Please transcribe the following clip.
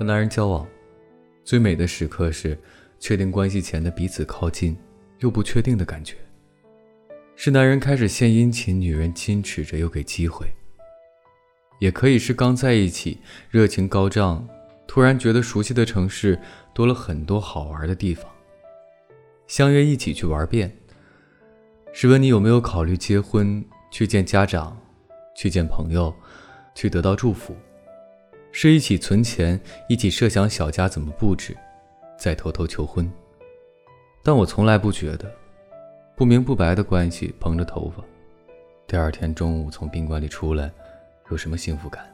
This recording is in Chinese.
和男人交往，最美的时刻是确定关系前的彼此靠近又不确定的感觉。是男人开始献殷勤，女人矜持着又给机会。也可以是刚在一起，热情高涨，突然觉得熟悉的城市多了很多好玩的地方，相约一起去玩遍。试问你有没有考虑结婚，去见家长，去见朋友，去得到祝福？是一起存钱，一起设想小家怎么布置，再偷偷求婚。但我从来不觉得，不明不白的关系，蓬着头发，第二天中午从宾馆里出来，有什么幸福感？